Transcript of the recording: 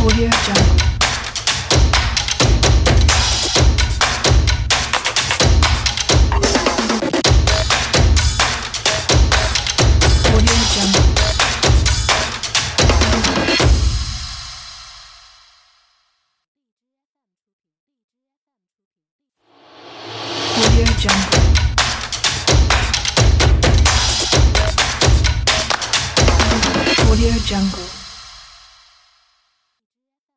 Audio Jungle.